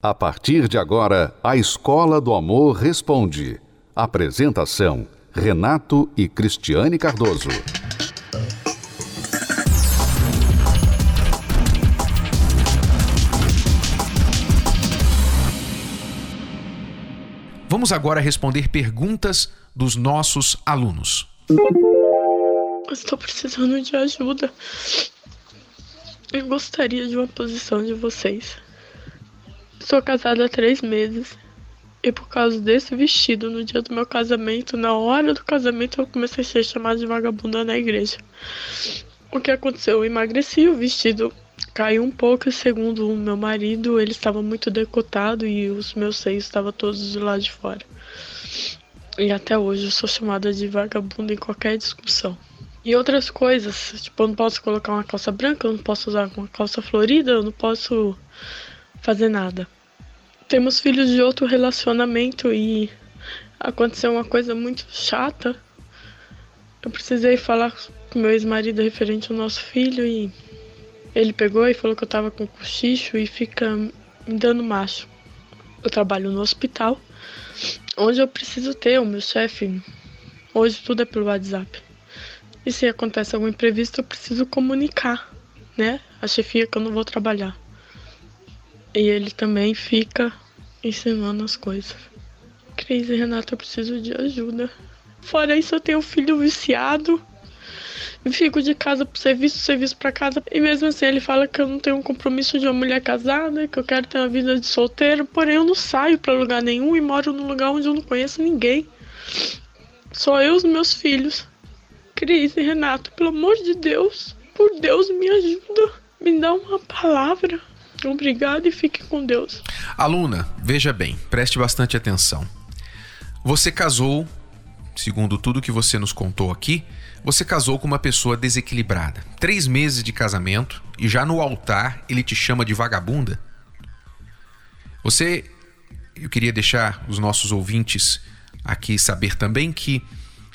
A partir de agora, a Escola do Amor Responde. Apresentação: Renato e Cristiane Cardoso. Vamos agora responder perguntas dos nossos alunos. Estou precisando de ajuda. Eu gostaria de uma posição de vocês. Sou casada há três meses. E por causa desse vestido, no dia do meu casamento, na hora do casamento, eu comecei a ser chamada de vagabunda na igreja. O que aconteceu? Eu emagreci, o vestido caiu um pouco, segundo o meu marido, ele estava muito decotado e os meus seios estavam todos do lado de fora. E até hoje eu sou chamada de vagabunda em qualquer discussão. E outras coisas, tipo, eu não posso colocar uma calça branca, eu não posso usar uma calça florida, eu não posso fazer nada temos filhos de outro relacionamento e aconteceu uma coisa muito chata. Eu precisei falar com meu ex-marido referente ao nosso filho e ele pegou e falou que eu tava com cochicho e fica me dando macho. Eu trabalho no hospital, onde eu preciso ter o meu chefe. Hoje tudo é pelo WhatsApp. E se acontece algum imprevisto, eu preciso comunicar, né? A chefia que eu não vou trabalhar. E ele também fica ensinando as coisas. Cris e Renata, eu preciso de ajuda. Fora isso, eu tenho um filho viciado. Eu fico de casa pro serviço, serviço para casa. E mesmo assim, ele fala que eu não tenho um compromisso de uma mulher casada, que eu quero ter uma vida de solteiro. Porém, eu não saio para lugar nenhum e moro num lugar onde eu não conheço ninguém. Só eu e os meus filhos. Cris e Renato, pelo amor de Deus, por Deus, me ajuda. Me dá uma palavra. Obrigada e fique com Deus. Aluna, veja bem, preste bastante atenção. Você casou, segundo tudo que você nos contou aqui, você casou com uma pessoa desequilibrada. Três meses de casamento e já no altar ele te chama de vagabunda? Você. Eu queria deixar os nossos ouvintes aqui saber também que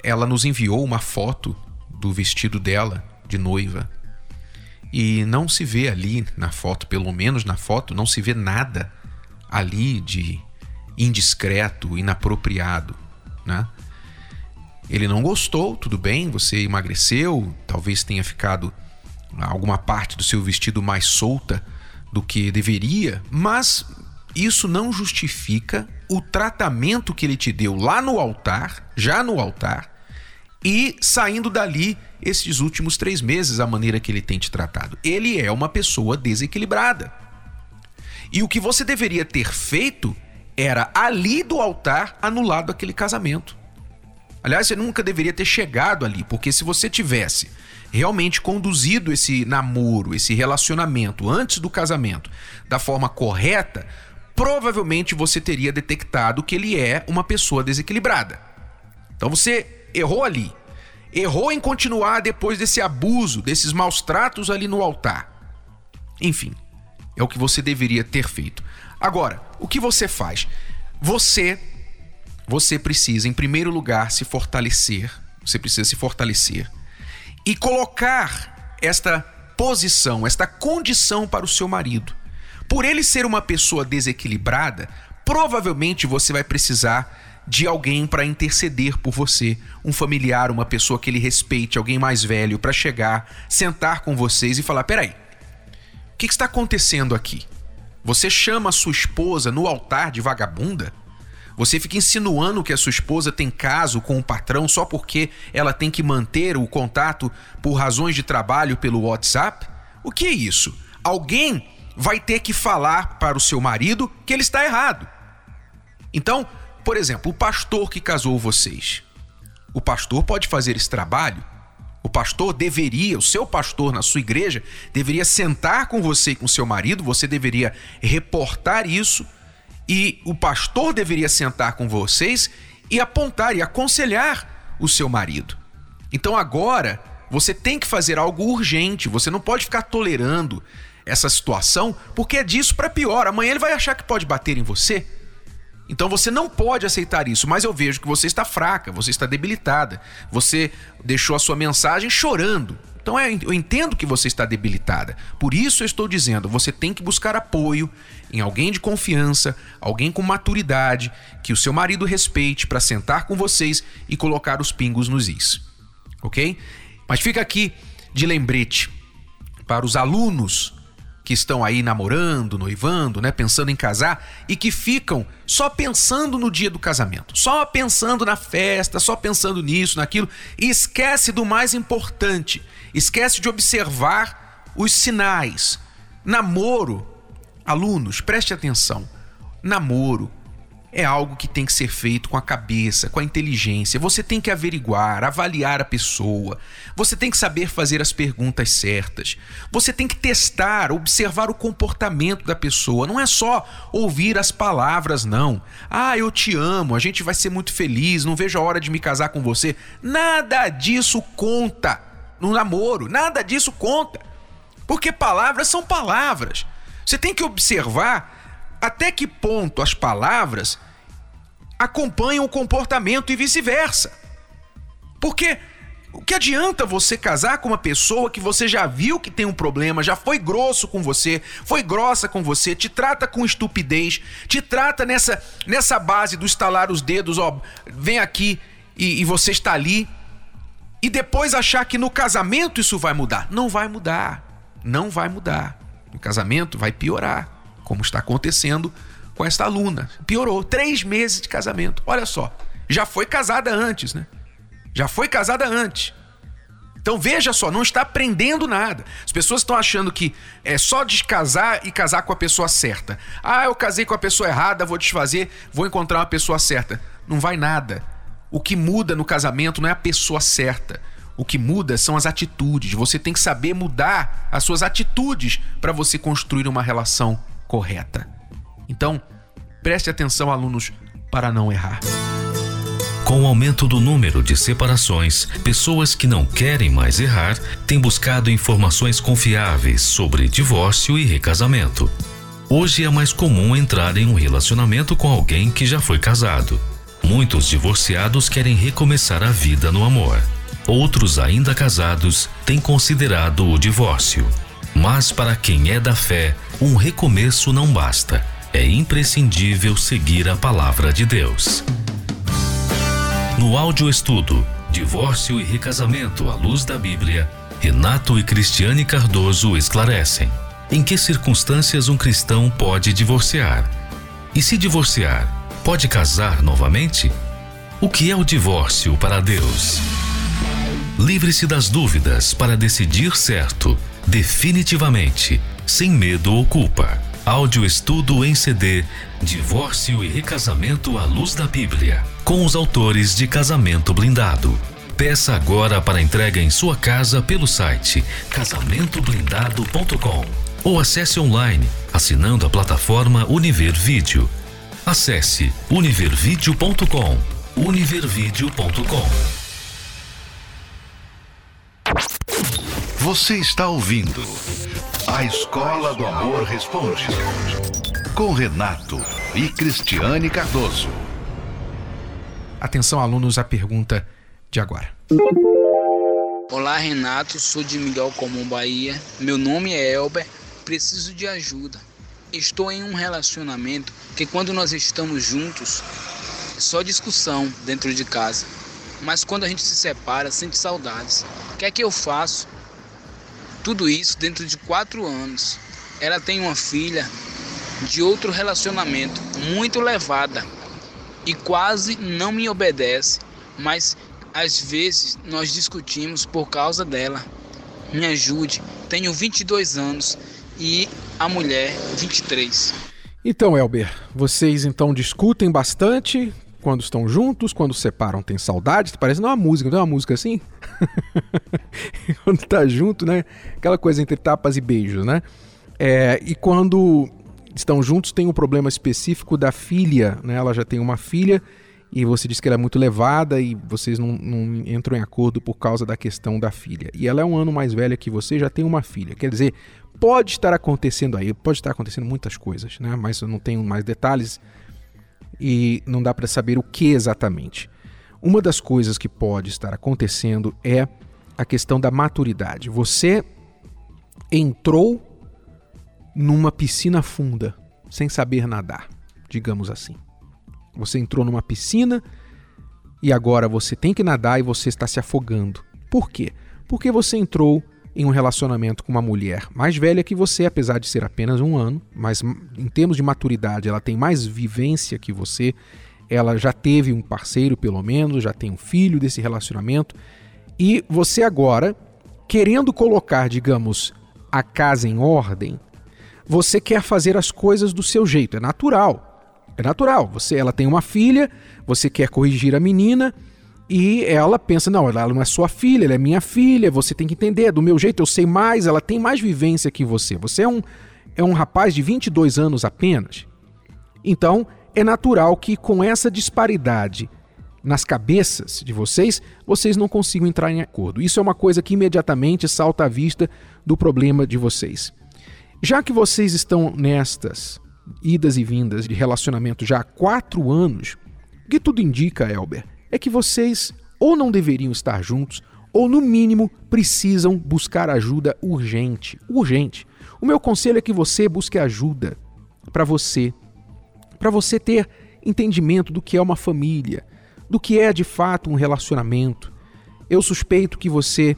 ela nos enviou uma foto do vestido dela de noiva e não se vê ali na foto, pelo menos na foto, não se vê nada ali de indiscreto, inapropriado, né? Ele não gostou, tudo bem, você emagreceu, talvez tenha ficado alguma parte do seu vestido mais solta do que deveria, mas isso não justifica o tratamento que ele te deu lá no altar, já no altar, e saindo dali esses últimos três meses, a maneira que ele tem te tratado. Ele é uma pessoa desequilibrada. E o que você deveria ter feito era ali do altar anulado aquele casamento. Aliás, você nunca deveria ter chegado ali, porque se você tivesse realmente conduzido esse namoro, esse relacionamento antes do casamento da forma correta, provavelmente você teria detectado que ele é uma pessoa desequilibrada. Então você errou ali. Errou em continuar depois desse abuso, desses maus tratos ali no altar. Enfim, é o que você deveria ter feito. Agora, o que você faz? Você você precisa em primeiro lugar se fortalecer, você precisa se fortalecer e colocar esta posição, esta condição para o seu marido. Por ele ser uma pessoa desequilibrada, provavelmente você vai precisar de alguém para interceder por você, um familiar, uma pessoa que ele respeite, alguém mais velho, para chegar, sentar com vocês e falar: peraí, o que, está acontecendo aqui? Você chama a sua esposa no altar de vagabunda? Você fica insinuando que a sua esposa tem caso com o patrão só porque ela tem que manter o contato por razões de trabalho pelo WhatsApp? O que é isso? Alguém vai ter que falar para o seu marido que ele está errado. Então, por exemplo, o pastor que casou vocês. O pastor pode fazer esse trabalho? O pastor deveria, o seu pastor na sua igreja, deveria sentar com você e com seu marido, você deveria reportar isso e o pastor deveria sentar com vocês e apontar e aconselhar o seu marido. Então agora você tem que fazer algo urgente, você não pode ficar tolerando essa situação, porque é disso para pior. Amanhã ele vai achar que pode bater em você. Então você não pode aceitar isso, mas eu vejo que você está fraca, você está debilitada. Você deixou a sua mensagem chorando. Então é, eu entendo que você está debilitada. Por isso eu estou dizendo, você tem que buscar apoio em alguém de confiança, alguém com maturidade, que o seu marido respeite para sentar com vocês e colocar os pingos nos is. OK? Mas fica aqui de lembrete para os alunos que estão aí namorando, noivando, né, pensando em casar e que ficam só pensando no dia do casamento, só pensando na festa, só pensando nisso, naquilo e esquece do mais importante, esquece de observar os sinais. Namoro, alunos, preste atenção. Namoro é algo que tem que ser feito com a cabeça, com a inteligência. Você tem que averiguar, avaliar a pessoa. Você tem que saber fazer as perguntas certas. Você tem que testar, observar o comportamento da pessoa. Não é só ouvir as palavras, não. Ah, eu te amo, a gente vai ser muito feliz, não vejo a hora de me casar com você. Nada disso conta no namoro, nada disso conta. Porque palavras são palavras. Você tem que observar até que ponto as palavras acompanham o comportamento e vice-versa. Porque o que adianta você casar com uma pessoa que você já viu que tem um problema, já foi grosso com você, foi grossa com você, te trata com estupidez, te trata nessa, nessa base do estalar os dedos, ó, vem aqui e, e você está ali, e depois achar que no casamento isso vai mudar. Não vai mudar. Não vai mudar. No casamento vai piorar como está acontecendo com esta aluna. Piorou. Três meses de casamento. Olha só. Já foi casada antes, né? Já foi casada antes. Então veja só, não está aprendendo nada. As pessoas estão achando que é só descasar e casar com a pessoa certa. Ah, eu casei com a pessoa errada, vou desfazer, vou encontrar uma pessoa certa. Não vai nada. O que muda no casamento não é a pessoa certa. O que muda são as atitudes. Você tem que saber mudar as suas atitudes para você construir uma relação correta. Então, preste atenção, alunos, para não errar. Com o aumento do número de separações, pessoas que não querem mais errar têm buscado informações confiáveis sobre divórcio e recasamento. Hoje é mais comum entrar em um relacionamento com alguém que já foi casado. Muitos divorciados querem recomeçar a vida no amor. Outros ainda casados têm considerado o divórcio. Mas para quem é da fé, um recomeço não basta. É imprescindível seguir a palavra de Deus. No áudio estudo Divórcio e Recasamento à Luz da Bíblia, Renato e Cristiane Cardoso esclarecem em que circunstâncias um cristão pode divorciar. E se divorciar, pode casar novamente? O que é o divórcio para Deus? Livre-se das dúvidas para decidir certo definitivamente, sem medo ou culpa. Áudio estudo em CD Divórcio e Recasamento à Luz da Bíblia, com os autores de Casamento Blindado. Peça agora para entrega em sua casa pelo site casamentoblindado.com ou acesse online assinando a plataforma Univer Vídeo. Acesse univervideo.com. univervideo.com. Você está ouvindo A Escola do Amor Responde com Renato e Cristiane Cardoso. Atenção, alunos, à pergunta de agora. Olá, Renato, sou de Miguel Comum, Bahia. Meu nome é Elber, preciso de ajuda. Estou em um relacionamento que, quando nós estamos juntos, é só discussão dentro de casa. Mas quando a gente se separa, sente saudades. O que é que eu faço? Tudo isso dentro de quatro anos. Ela tem uma filha de outro relacionamento, muito levada e quase não me obedece, mas às vezes nós discutimos por causa dela. Me ajude, tenho 22 anos e a mulher 23. Então, Elber, vocês então discutem bastante, quando estão juntos, quando separam tem saudade, parece não uma música, não é uma música assim? quando tá junto, né? Aquela coisa entre tapas e beijos, né? É, e quando estão juntos tem um problema específico da filha, né? Ela já tem uma filha e você diz que ela é muito levada e vocês não, não, entram em acordo por causa da questão da filha. E ela é um ano mais velha que você, já tem uma filha. Quer dizer, pode estar acontecendo aí, pode estar acontecendo muitas coisas, né? Mas eu não tenho mais detalhes e não dá para saber o que exatamente. Uma das coisas que pode estar acontecendo é a questão da maturidade. Você entrou numa piscina funda, sem saber nadar, digamos assim. Você entrou numa piscina e agora você tem que nadar e você está se afogando. Por quê? Porque você entrou em um relacionamento com uma mulher mais velha que você, apesar de ser apenas um ano, mas em termos de maturidade ela tem mais vivência que você, ela já teve um parceiro pelo menos, já tem um filho desse relacionamento, e você agora, querendo colocar, digamos, a casa em ordem, você quer fazer as coisas do seu jeito, é natural. É natural. Você, ela tem uma filha, você quer corrigir a menina, e ela pensa: não, ela não é sua filha, ela é minha filha, você tem que entender, do meu jeito eu sei mais, ela tem mais vivência que você. Você é um, é um rapaz de 22 anos apenas. Então, é natural que com essa disparidade nas cabeças de vocês, vocês não consigam entrar em acordo. Isso é uma coisa que imediatamente salta à vista do problema de vocês. Já que vocês estão nestas idas e vindas de relacionamento já há quatro anos, o que tudo indica, Elber, é que vocês ou não deveriam estar juntos, ou no mínimo precisam buscar ajuda urgente. Urgente. O meu conselho é que você busque ajuda para você, para você ter entendimento do que é uma família, do que é de fato um relacionamento. Eu suspeito que você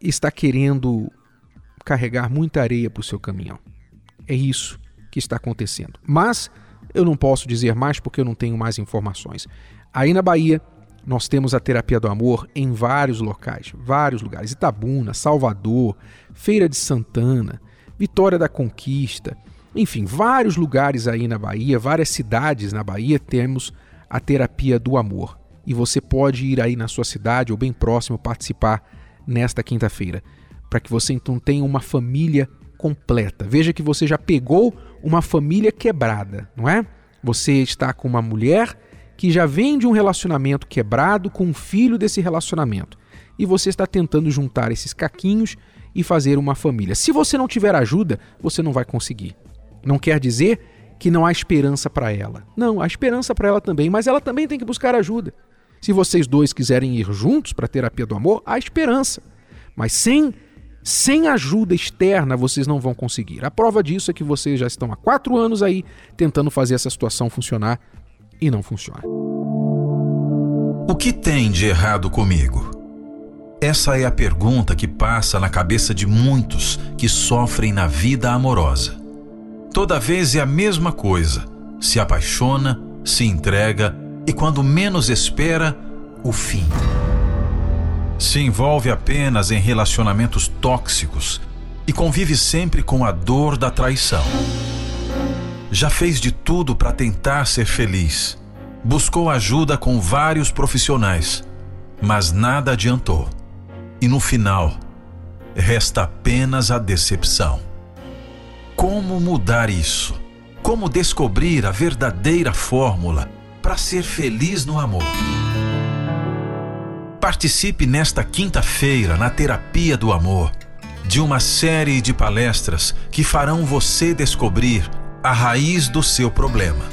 está querendo carregar muita areia para o seu caminhão. É isso que está acontecendo. Mas eu não posso dizer mais porque eu não tenho mais informações. Aí na Bahia, nós temos a terapia do amor em vários locais, vários lugares. Itabuna, Salvador, Feira de Santana, Vitória da Conquista, enfim, vários lugares aí na Bahia, várias cidades na Bahia temos a terapia do amor. E você pode ir aí na sua cidade ou bem próximo participar nesta quinta-feira, para que você então tenha uma família completa. Veja que você já pegou uma família quebrada, não é? Você está com uma mulher que já vem de um relacionamento quebrado com um filho desse relacionamento. E você está tentando juntar esses caquinhos e fazer uma família. Se você não tiver ajuda, você não vai conseguir. Não quer dizer que não há esperança para ela. Não, há esperança para ela também, mas ela também tem que buscar ajuda. Se vocês dois quiserem ir juntos para a terapia do amor, há esperança. Mas sem sem ajuda externa vocês não vão conseguir. A prova disso é que vocês já estão há quatro anos aí tentando fazer essa situação funcionar e não funciona. O que tem de errado comigo? Essa é a pergunta que passa na cabeça de muitos que sofrem na vida amorosa. Toda vez é a mesma coisa: se apaixona, se entrega e, quando menos espera, o fim. Se envolve apenas em relacionamentos tóxicos e convive sempre com a dor da traição já fez de tudo para tentar ser feliz. Buscou ajuda com vários profissionais, mas nada adiantou. E no final, resta apenas a decepção. Como mudar isso? Como descobrir a verdadeira fórmula para ser feliz no amor? Participe nesta quinta-feira na Terapia do Amor de uma série de palestras que farão você descobrir a raiz do seu problema.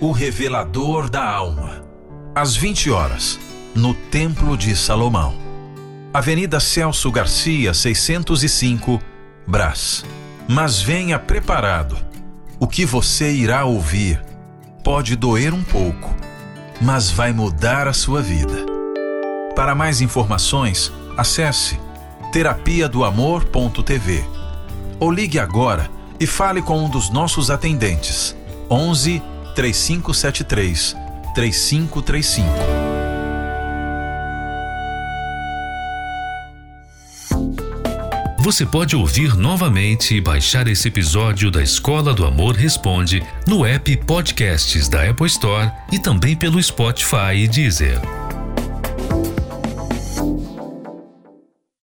O revelador da alma. Às 20 horas, no Templo de Salomão. Avenida Celso Garcia, 605, Brás. Mas venha preparado. O que você irá ouvir pode doer um pouco, mas vai mudar a sua vida. Para mais informações, acesse terapia do amor.tv ou ligue agora e fale com um dos nossos atendentes. 11 3573 3535. Você pode ouvir novamente e baixar esse episódio da Escola do Amor Responde no app Podcasts da Apple Store e também pelo Spotify e Deezer.